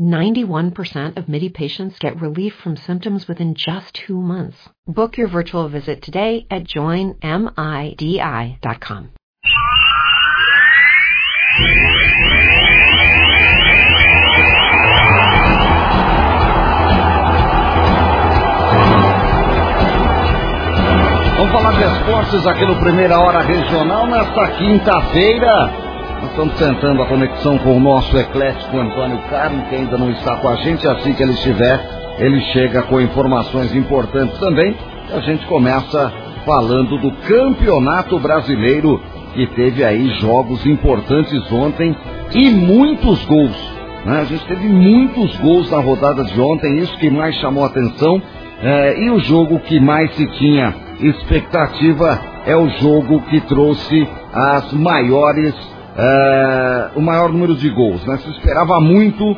91% of MIDI patients get relief from symptoms within just two months. Book your virtual visit today at joinmidi.com. Vamos falar de esportes aqui no Primeira Hora Regional nesta quinta-feira. Nós estamos tentando a conexão com o nosso eclético Antônio Carlos, que ainda não está com a gente. Assim que ele estiver, ele chega com informações importantes também. A gente começa falando do Campeonato Brasileiro, que teve aí jogos importantes ontem e muitos gols. Né? A gente teve muitos gols na rodada de ontem, isso que mais chamou a atenção. É, e o jogo que mais se tinha expectativa é o jogo que trouxe as maiores, é, o maior número de gols. Né? Se esperava muito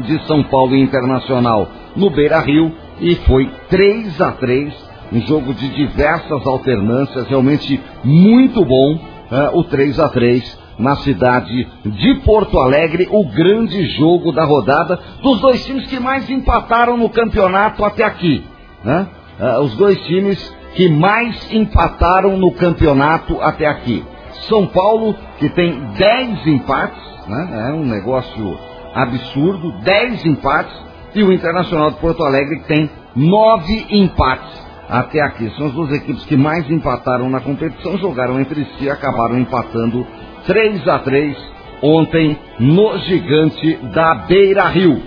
de São Paulo Internacional no Beira Rio e foi 3 a 3 um jogo de diversas alternâncias, realmente muito bom, é, o 3 a 3 na cidade de Porto Alegre, o grande jogo da rodada dos dois times que mais empataram no campeonato até aqui. Né? Uh, os dois times que mais empataram no campeonato até aqui. São Paulo, que tem 10 empates, né? é um negócio absurdo, 10 empates, e o Internacional de Porto Alegre que tem 9 empates até aqui. São as duas equipes que mais empataram na competição, jogaram entre si e acabaram empatando 3 a 3 ontem no gigante da Beira Rio.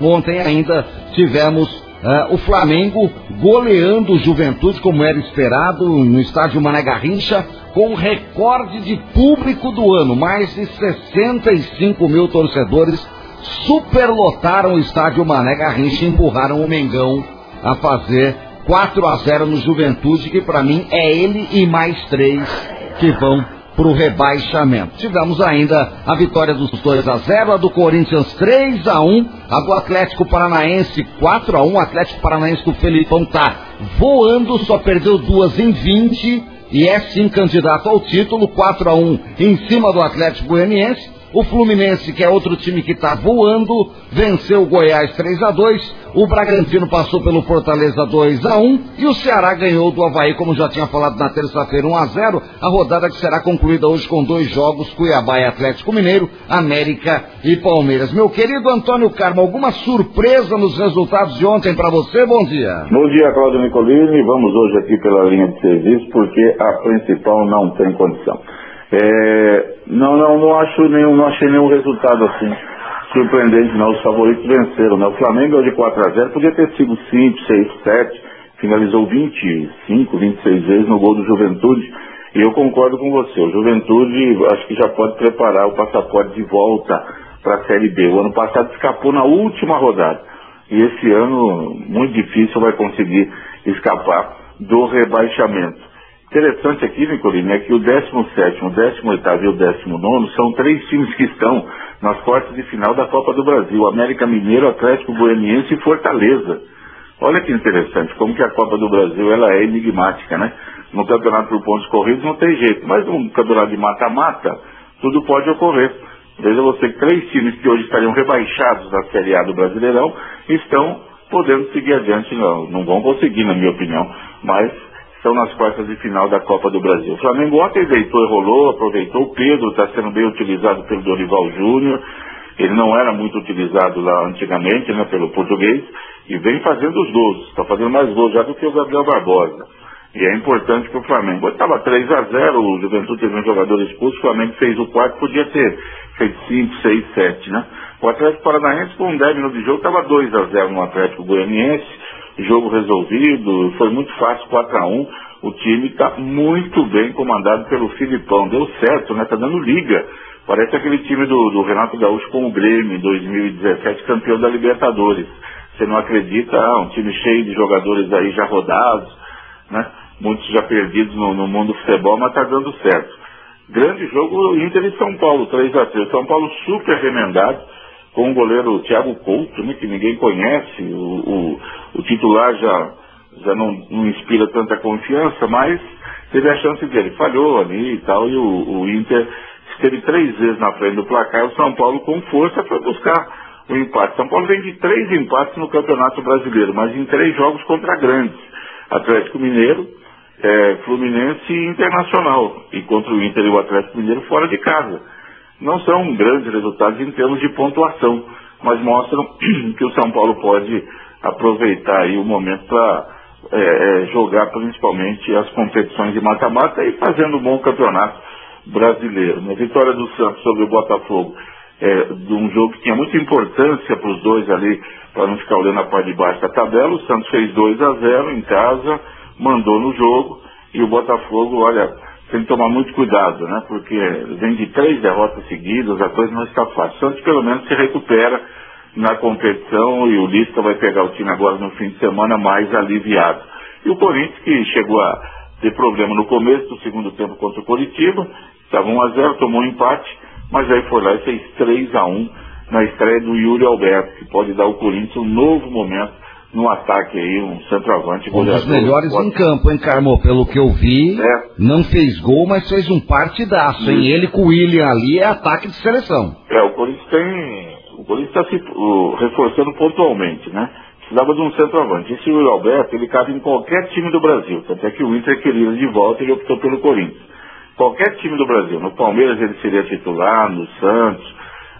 Ontem ainda tivemos uh, o Flamengo goleando o Juventude, como era esperado, no estádio Mané Garrincha, com recorde de público do ano. Mais de 65 mil torcedores superlotaram o estádio Mané Garrincha e empurraram o Mengão a fazer 4 a 0 no Juventude, que para mim é ele e mais três que vão para o rebaixamento. Tivemos ainda a vitória dos 2 a 0, a do Corinthians 3 a 1, a do Atlético Paranaense 4 a 1, o Atlético Paranaense do Felipão tá voando, só perdeu duas em 20 e é sim candidato ao título, 4 a 1 em cima do Atlético Goianiense. O Fluminense, que é outro time que está voando, venceu o Goiás 3 a 2 o Bragantino passou pelo Fortaleza 2 a 1 e o Ceará ganhou do Havaí, como já tinha falado na terça-feira, 1 a 0 A rodada que será concluída hoje com dois jogos, Cuiabá e Atlético Mineiro, América e Palmeiras. Meu querido Antônio Carmo, alguma surpresa nos resultados de ontem para você? Bom dia. Bom dia, Cláudio Nicolini. Vamos hoje aqui pela linha de serviço, porque a principal não tem condição. É, não, não, não acho nenhum, não achei nenhum resultado assim surpreendente, não. Os favoritos venceram, né? O Flamengo de 4 a 0 podia ter sido 5, 6, 7, finalizou 25, 26 vezes no gol do Juventude. E eu concordo com você, o Juventude acho que já pode preparar o passaporte de volta para a Série B. O ano passado escapou na última rodada. E esse ano, muito difícil, vai conseguir escapar do rebaixamento. Interessante aqui, Nicolino, é que o 17, o 18 e o 19 são três times que estão nas quartas de final da Copa do Brasil, América Mineiro, Atlético Goianiense e Fortaleza. Olha que interessante, como que a Copa do Brasil ela é enigmática, né? No campeonato por pontos corridos não tem jeito, mas no campeonato de mata-mata, tudo pode ocorrer. Veja você que três times que hoje estariam rebaixados da Série A do Brasileirão estão podendo seguir adiante, não, não vão conseguir, na minha opinião, mas estão nas quartas de final da Copa do Brasil. O Flamengo ontem deitou e rolou, aproveitou. O Pedro está sendo bem utilizado pelo Dorival Júnior. Ele não era muito utilizado lá antigamente, né, pelo português, e vem fazendo os gols. Está fazendo mais gols já do que o Gabriel Barbosa. E é importante para o Flamengo. Estava 3 a 0 o Juventude teve um jogador expulso, o Flamengo fez o quarto, podia ter feito 5, 6, 7, né? O Atlético Paranaense, com 10 minutos de jogo, estava 2 a 0 no Atlético Goianiense, jogo resolvido, foi muito fácil, 4 a 1 O time está muito bem comandado pelo Filipão. Deu certo, né? Está dando liga. Parece aquele time do, do Renato Gaúcho com o Grêmio em 2017, campeão da Libertadores. Você não acredita, ah, um time cheio de jogadores aí já rodados, né? muitos já perdidos no, no mundo do futebol, mas está dando certo. Grande jogo Inter e São Paulo, 3 a 3 São Paulo super remendado, com o goleiro Thiago Couto, né, que ninguém conhece. O, o, o titular já, já não, não, inspira tanta confiança, mas teve a chance dele. Falhou ali e tal, e o, o Inter esteve três vezes na frente do placar. O São Paulo, com força, foi buscar o empate. São Paulo vem de três empates no Campeonato Brasileiro, mas em três jogos contra grandes. Atlético Mineiro, é, Fluminense e Internacional. E contra o Inter e o Atlético Mineiro fora de casa. Não são grandes resultados em termos de pontuação, mas mostram que o São Paulo pode aproveitar aí o momento para é, é, jogar principalmente as competições de mata-mata e fazendo um bom campeonato brasileiro. A vitória do Santos sobre o Botafogo é, de um jogo que tinha muita importância para os dois ali, para não ficar olhando a parte de baixo da tabela. O Santos fez 2 a 0 em casa, mandou no jogo e o Botafogo, olha, tem que tomar muito cuidado, né? Porque vem de três derrotas seguidas, a coisa não está fácil. Santos pelo menos se recupera na competição e o Lisca vai pegar o time agora no fim de semana mais aliviado. E o Corinthians, que chegou a ter problema no começo do segundo tempo contra o Coritiba, estava 1 a 0 tomou um empate, mas aí foi lá e fez 3 a 1 na estreia do Yuri Alberto, que pode dar ao Corinthians um novo momento no ataque aí, um centroavante Um dos melhores em campo, hein, Carmo? Pelo que eu vi, é. não fez gol, mas fez um partidaço, hein? Ele com o William ali é ataque de seleção. É, o Corinthians tem. O Corinthians está se uh, reforçando pontualmente, né? Precisava de um centroavante. Esse William Alberto, ele cabe em qualquer time do Brasil. Até que o Inter queria de volta e ele optou pelo Corinthians. Qualquer time do Brasil. No Palmeiras ele seria titular, no Santos,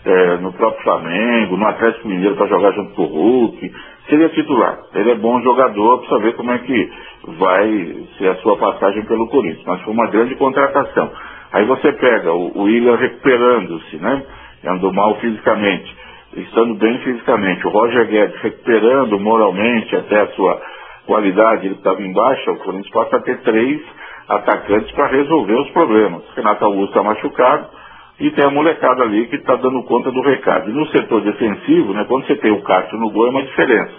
é, no próprio Flamengo, no Atlético Mineiro para jogar junto com o Hulk seria titular. Ele é bom jogador, precisa ver como é que vai ser a sua passagem pelo Corinthians. Mas foi uma grande contratação. Aí você pega o, o William recuperando-se, né? Andou mal fisicamente, estando bem fisicamente. O Roger Guedes recuperando moralmente até a sua qualidade, ele estava embaixo, o Corinthians passa a ter três atacantes para resolver os problemas. Renato Augusto está machucado, e tem a molecada ali que está dando conta do recado. E no setor defensivo, né, quando você tem o Castro no gol, é uma diferença.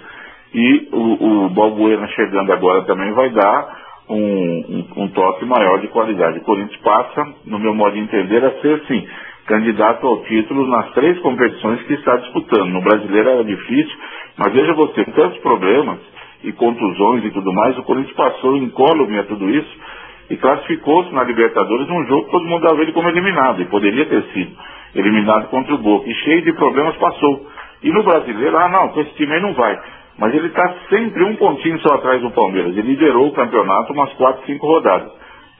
E o, o Balbuena chegando agora também vai dar um, um, um, toque maior de qualidade. O Corinthians passa, no meu modo de entender, a ser, sim, candidato ao título nas três competições que está disputando. No brasileiro era difícil, mas veja você, tantos problemas e contusões e tudo mais, o Corinthians passou incólume a tudo isso e classificou-se na Libertadores num jogo que todo mundo dava ele como eliminado, e poderia ter sido eliminado contra o Boca, e cheio de problemas passou. E no brasileiro, ah não, com esse time aí não vai. Mas ele está sempre um pontinho só atrás do Palmeiras. Ele liderou o campeonato umas quatro, cinco rodadas.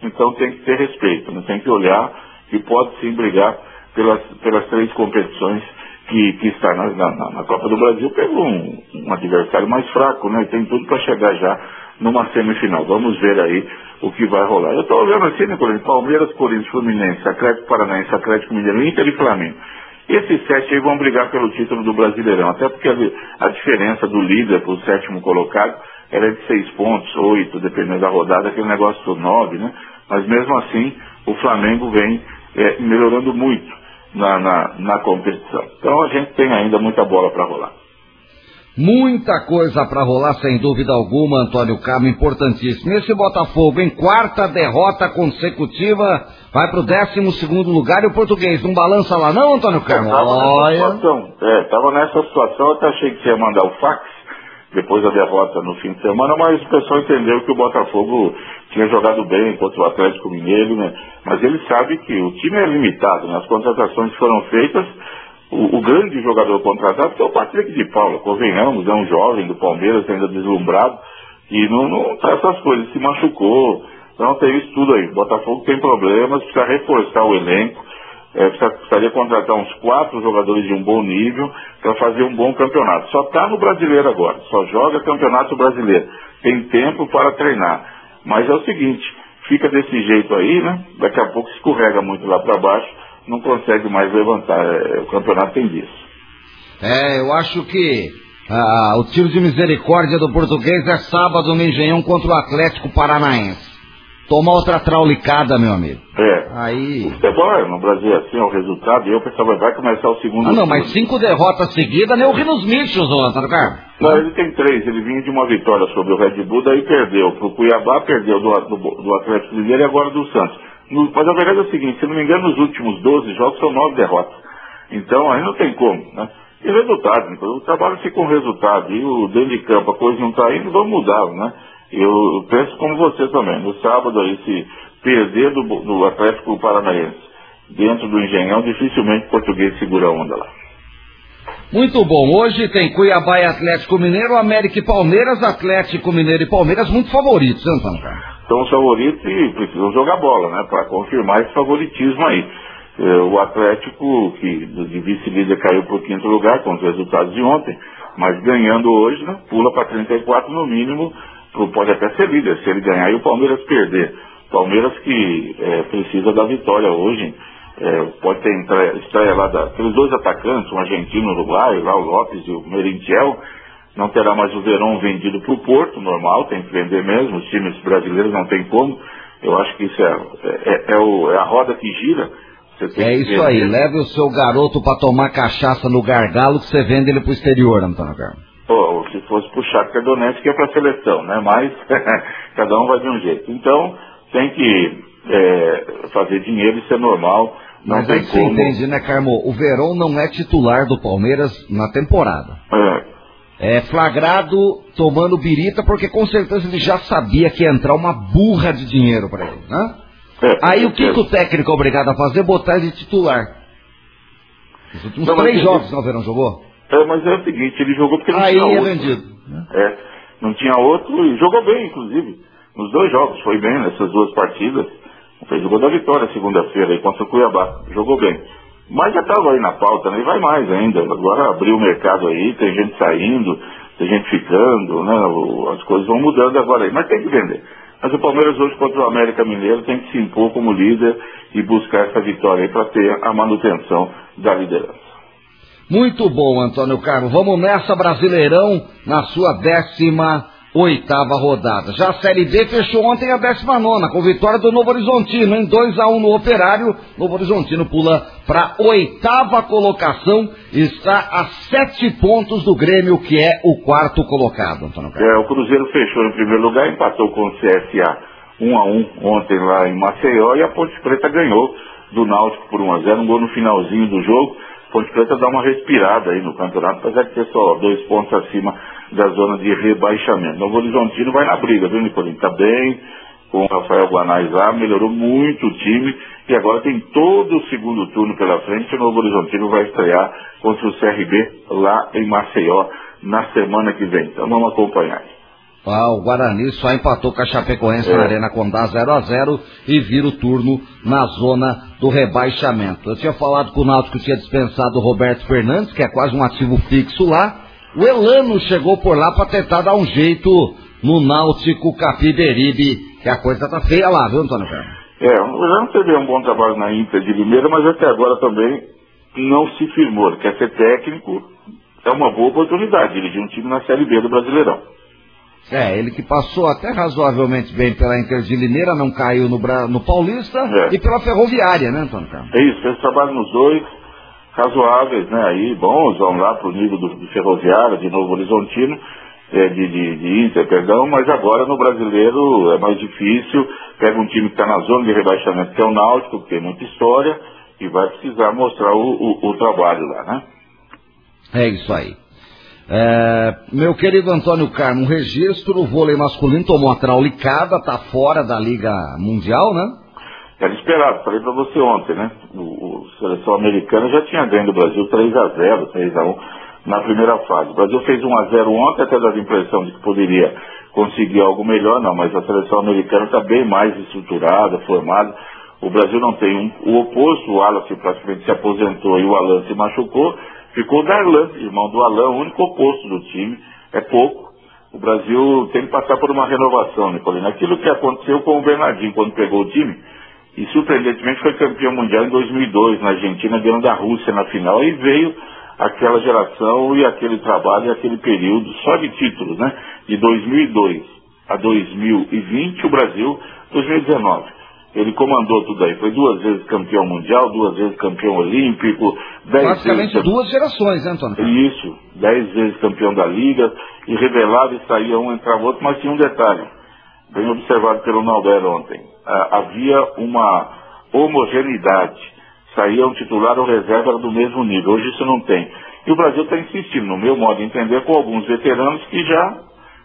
Então tem que ter respeito, né? tem que olhar e pode sim brigar pelas, pelas três competições que, que está na, na, na Copa do Brasil. Pegou um, um adversário mais fraco, né? Tem tudo para chegar já numa semifinal. Vamos ver aí o que vai rolar. Eu estou olhando assim, né, Corinthians? Palmeiras, Corinthians, Fluminense, Atlético Paranaense, Atlético Mineiro, Inter e Flamengo. Esses sete aí vão brigar pelo título do Brasileirão, até porque a, a diferença do líder para o sétimo colocado era de seis pontos, oito, dependendo da rodada, aquele negócio do nove, né? Mas mesmo assim, o Flamengo vem é, melhorando muito na, na, na competição. Então a gente tem ainda muita bola para rolar. Muita coisa para rolar, sem dúvida alguma, Antônio Carmo, importantíssimo. Esse Botafogo, em quarta derrota consecutiva, vai para o décimo segundo lugar e o português não balança lá não, Antônio Carmo? Olha. Estava nessa situação, até achei que você ia mandar o fax, depois da derrota no fim de semana, mas o pessoal entendeu que o Botafogo tinha jogado bem contra o Atlético Mineiro, né? Mas ele sabe que o time é limitado, né? As contratações foram feitas, o, o grande jogador contratado que é o Patrick de Paula, convenhamos, é um jovem do Palmeiras, ainda deslumbrado, e não, não tá essas coisas, se machucou, então tem isso tudo aí. O Botafogo tem problemas, precisa reforçar o elenco, é, precisaria contratar uns quatro jogadores de um bom nível para fazer um bom campeonato. Só está no brasileiro agora, só joga campeonato brasileiro. Tem tempo para treinar. Mas é o seguinte, fica desse jeito aí, né? Daqui a pouco escorrega muito lá para baixo, não consegue mais levantar. É, o campeonato tem disso. É, eu acho que ah, o tiro de misericórdia do português é sábado no Engenhão contra o Atlético Paranaense. Toma outra traulicada, meu amigo. É. Aí. O futebol é, no Brasil é assim, é o resultado, e eu pensava, vai começar o segundo. Ah, não, mas cinco derrotas seguidas, nem o Rinos Michels, ô Antônio Carlos. Não, ele tem três, ele vinha de uma vitória sobre o Red Bull, daí perdeu pro Cuiabá, perdeu do, do, do Atlético Mineiro e agora do Santos. Mas a verdade é o seguinte, se não me engano, nos últimos 12 jogos são nove derrotas. Então aí não tem como, né? E resultado, então, o trabalho fica com resultado, e o dentro de campo a coisa não está indo, vamos mudar, né? Eu penso como você também. No sábado aí, se perder do, do Atlético Paranaense dentro do Engenhão, dificilmente o português segura a onda lá. Muito bom. Hoje tem Cuiabá e Atlético Mineiro, América e Palmeiras, Atlético Mineiro e Palmeiras, muito favoritos, Antônio São os favoritos e precisam jogar bola, né, para confirmar esse favoritismo aí. É, o Atlético, que de vice-líder caiu para o quinto lugar com os resultados de ontem, mas ganhando hoje, né, pula para 34 no mínimo, pode até ser líder se ele ganhar e o Palmeiras perder. Palmeiras que é, precisa da vitória hoje, é, pode ter estreia lá da, aqueles dois atacantes, um argentino uruguaio, lá o Lopes e o Merentiel, não terá mais o Verão vendido para o Porto, normal, tem que vender mesmo, os times brasileiros não tem como. Eu acho que isso é, é, é, o, é a roda que gira. é isso aí, leve o seu garoto para tomar cachaça no gargalo que você vende ele para o exterior, Antônio Carlos. Pô, se fosse puxar Shakhtar que é para seleção, né? Mas cada um vai de um jeito. Então, tem que é, fazer dinheiro, isso é normal. Não Mas tem como... você entende, né, Carmo? O Verão não é titular do Palmeiras na temporada. É. É flagrado tomando birita porque com certeza ele já sabia que ia entrar uma burra de dinheiro para ele, né? É, aí o que, que, o técnico é obrigado a fazer? Botar ele de titular. Os últimos não, três jogos que o Verão jogou. É, mas é o seguinte, ele jogou porque não Aí tinha é outro. vendido. É, não tinha outro e jogou bem, inclusive. Nos dois jogos, foi bem nessas duas partidas. Fez o gol da vitória segunda-feira aí contra o Cuiabá. Jogou bem. Mas já estava aí na pauta, né? E vai mais ainda. Agora abriu o mercado aí, tem gente saindo, tem gente ficando, né? As coisas vão mudando agora aí. Mas tem que vender. Mas o Palmeiras hoje contra o América Mineiro tem que se impor como líder e buscar essa vitória aí para ter a manutenção da liderança. Muito bom, Antônio Carlos. Vamos nessa, Brasileirão, na sua décima oitava rodada. Já a Série B fechou ontem a décima nona, com vitória do Novo Horizontino, em 2 a 1 no Operário. Novo Horizontino pula para oitava colocação, está a sete pontos do Grêmio, que é o quarto colocado, Antônio Carlos. É, o Cruzeiro fechou em primeiro lugar, empatou com o CSA 1 a 1 ontem lá em Maceió, e a Ponte Preta ganhou do Náutico por 1 a 0 um gol no finalzinho do jogo. Ponte Preta dá uma respirada aí no campeonato, apesar de ter só dois pontos acima da zona de rebaixamento. Novo Horizontino vai na briga, viu, Nicolinho? Tá bem, com o Rafael Guanais lá, melhorou muito o time e agora tem todo o segundo turno pela frente. O Novo Horizontino vai estrear contra o CRB lá em Maceió na semana que vem. Então vamos acompanhar. Ah, o Guarani só empatou com a Chapecoense é. na Arena Condá 0 a 0 e vira o turno na zona do rebaixamento. Eu tinha falado com o Náutico que tinha dispensado o Roberto Fernandes, que é quase um ativo fixo lá. O Elano chegou por lá para tentar dar um jeito no Náutico Capiberibe, que a coisa tá feia lá, viu, Antônio Carlos? É, o Elano teve um bom trabalho na Inter de Limeira, mas até agora também não se firmou. Ele quer ser técnico, é uma boa oportunidade dirigir um time na Série B do Brasileirão. É, ele que passou até razoavelmente bem pela Inter de Limeira, não caiu no, no Paulista é. e pela Ferroviária, né, Antônio Carlos? É isso, fez trabalho nos dois, razoáveis, né, aí, bons, vão lá para o nível do, do Ferroviária, de Novo Horizontino, é, de, de, de Inter, perdão, mas agora no brasileiro é mais difícil, pega um time que está na zona de rebaixamento, que é o Náutico, que tem muita história, e vai precisar mostrar o, o, o trabalho lá, né? É isso aí. É, meu querido Antônio Carmo, registro, o vôlei masculino tomou a traulicada, tá fora da Liga Mundial, né? Era esperado, falei para você ontem, né? O, o seleção americana já tinha ganho do Brasil 3 a 0 3 a 1 na primeira fase. O Brasil fez 1 a 0 ontem, até dava a impressão de que poderia conseguir algo melhor, não, mas a seleção americana está bem mais estruturada, formada. O Brasil não tem um, o oposto, o Alan praticamente se aposentou e o Alan se machucou. Ficou o Darlan, irmão do Alan, o único oposto do time. É pouco. O Brasil tem que passar por uma renovação, Nicolino. Aquilo que aconteceu com o Bernardinho quando pegou o time, e surpreendentemente foi campeão mundial em 2002 na Argentina, ganhando da Rússia na final, e veio aquela geração e aquele trabalho e aquele período só de títulos, né? De 2002 a 2020, o Brasil, 2019. Ele comandou tudo aí. Foi duas vezes campeão mundial, duas vezes campeão olímpico. Dez Praticamente vezes... duas gerações, né, Antônio? Isso. Dez vezes campeão da Liga. E revelado e saía um, entrava outro. Mas tinha um detalhe, bem observado pelo Nauber ontem. Ah, havia uma homogeneidade. Saía um titular ou reserva do mesmo nível. Hoje isso não tem. E o Brasil está insistindo, no meu modo de entender, com alguns veteranos que já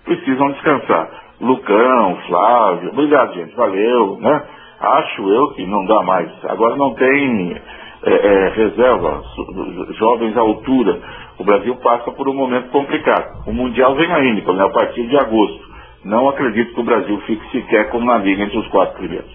precisam descansar. Lucão, Flávio, obrigado gente, valeu, né? Acho eu que não dá mais. Agora não tem é, é, reserva, jovens à altura. O Brasil passa por um momento complicado. O Mundial vem aí, Nicolas, a partir de agosto. Não acredito que o Brasil fique sequer como na Liga entre os quatro primeiros.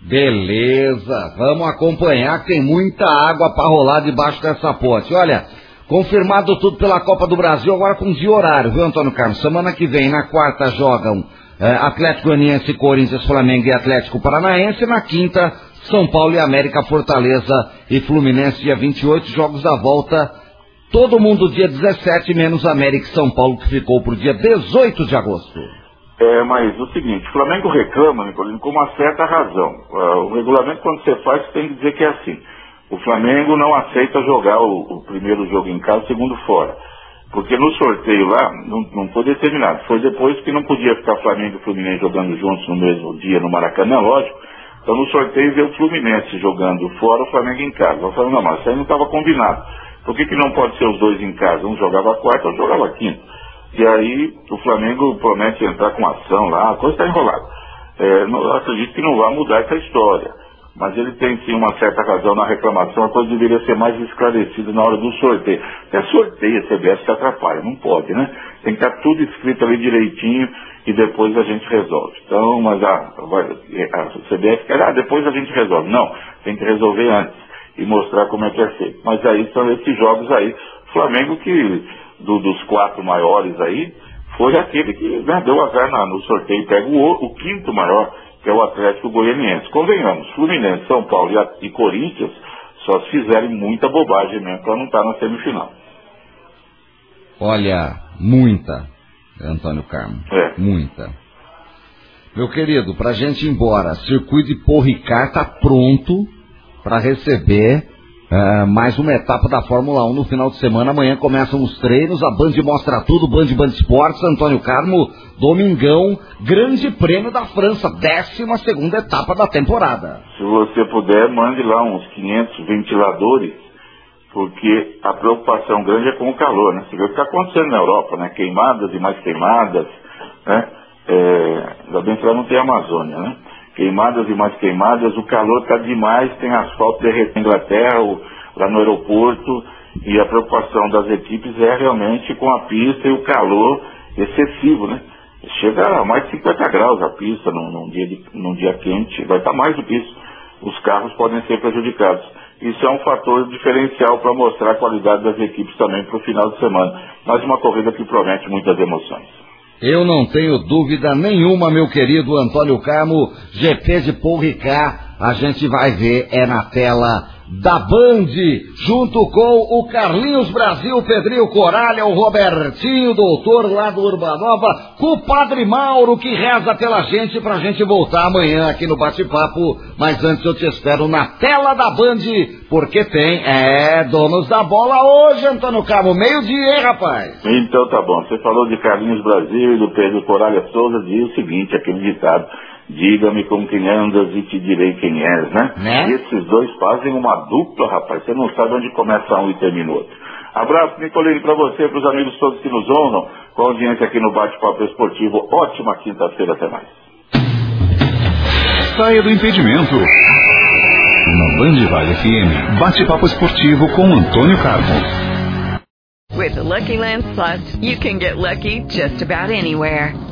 Beleza, vamos acompanhar que tem muita água para rolar debaixo dessa ponte. Olha, confirmado tudo pela Copa do Brasil, agora com dia horário, viu, Antônio Carlos? Semana que vem, na quarta, jogam é, Atlético Goianiense, Corinthians, Flamengo e Atlético Paranaense. Na quinta, São Paulo e América, Fortaleza e Fluminense, dia 28, jogos da volta. Todo mundo dia 17, menos América e São Paulo, que ficou para o dia 18 de agosto. É, mas o seguinte, o Flamengo reclama, Nicolino, com uma certa razão. Uh, o regulamento, quando você faz, tem que dizer que é assim. O Flamengo não aceita jogar o, o primeiro jogo em casa, o segundo fora. Porque no sorteio lá, não, não foi determinado. Foi depois que não podia ficar Flamengo e Fluminense jogando juntos no mesmo dia no Maracanã, lógico. Então no sorteio veio o Fluminense jogando fora, o Flamengo em casa. Eu falei, não, mas isso aí não estava combinado. Por que, que não pode ser os dois em casa? Um jogava quarta, outro jogava quinta. E aí o Flamengo promete entrar com ação lá, a coisa está enrolada. É, acredito que não vai mudar essa história mas ele tem sim uma certa razão na reclamação, a coisa deveria ser mais esclarecida na hora do sorteio. Até sorteio a CBS se atrapalha, não pode, né? Tem que estar tudo escrito ali direitinho e depois a gente resolve. Então, mas a, a CBS quer, ah, depois a gente resolve. Não, tem que resolver antes e mostrar como é que é feito. Mas aí são esses jogos aí. Flamengo que, do, dos quatro maiores aí, foi aquele que né, deu azar na, no sorteio, pega o, o quinto maior que é o Atlético Goianiense. Convenhamos, Fluminense, São Paulo e, e Corinthians só se fizerem muita bobagem mesmo para não estar tá na semifinal. Olha, muita, Antônio Carmo. É. Muita. Meu querido, para a gente ir embora, circuito de Porricar está pronto para receber Uh, mais uma etapa da Fórmula 1 no final de semana. Amanhã começam os treinos, a Band mostra tudo, Band Band Esportes, Antônio Carmo, Domingão, Grande Prêmio da França, 12 segunda etapa da temporada. Se você puder, mande lá uns 500 ventiladores, porque a preocupação grande é com o calor, né? Você vê o que está acontecendo na Europa, né? Queimadas e mais queimadas, né? É, ainda bem que lá não tem Amazônia, né? Queimadas e mais queimadas, o calor está demais, tem asfalto derretendo na Inglaterra, lá no aeroporto, e a preocupação das equipes é realmente com a pista e o calor excessivo, né? Chega a mais de 50 graus a pista num, num dia, de, num dia quente, vai estar mais do que isso. Os carros podem ser prejudicados. Isso é um fator diferencial para mostrar a qualidade das equipes também para o final de semana. Mais uma corrida que promete muitas emoções. Eu não tenho dúvida nenhuma, meu querido Antônio Carmo, GP de Paul Ricard, a gente vai ver, é na tela da Band, junto com o Carlinhos Brasil, Pedrinho Coralha, o Robertinho, doutor lá do Urbanova, com o Padre Mauro que reza pela gente pra gente voltar amanhã aqui no bate-papo. Mas antes eu te espero na tela da Band, porque tem, é, donos da bola hoje, Antônio Cabo, meio-dia, hein, rapaz? Então tá bom, você falou de Carlinhos Brasil e do Pedro Coralha Souza, diz o seguinte, aquele ditado Diga-me com quem andas e te direi quem és, né? né? E esses dois fazem uma dupla, rapaz. Você não sabe onde começa um e termina outro. Abraço, Nicolini, para você, para os amigos todos que nos honram, com a audiência aqui no Bate-Papo Esportivo. Ótima quinta-feira, até mais. Saia do impedimento. Na Band Vale FM, Bate-Papo Esportivo com Antônio Carlos. With the Lucky Land Slots, you can get lucky just about anywhere.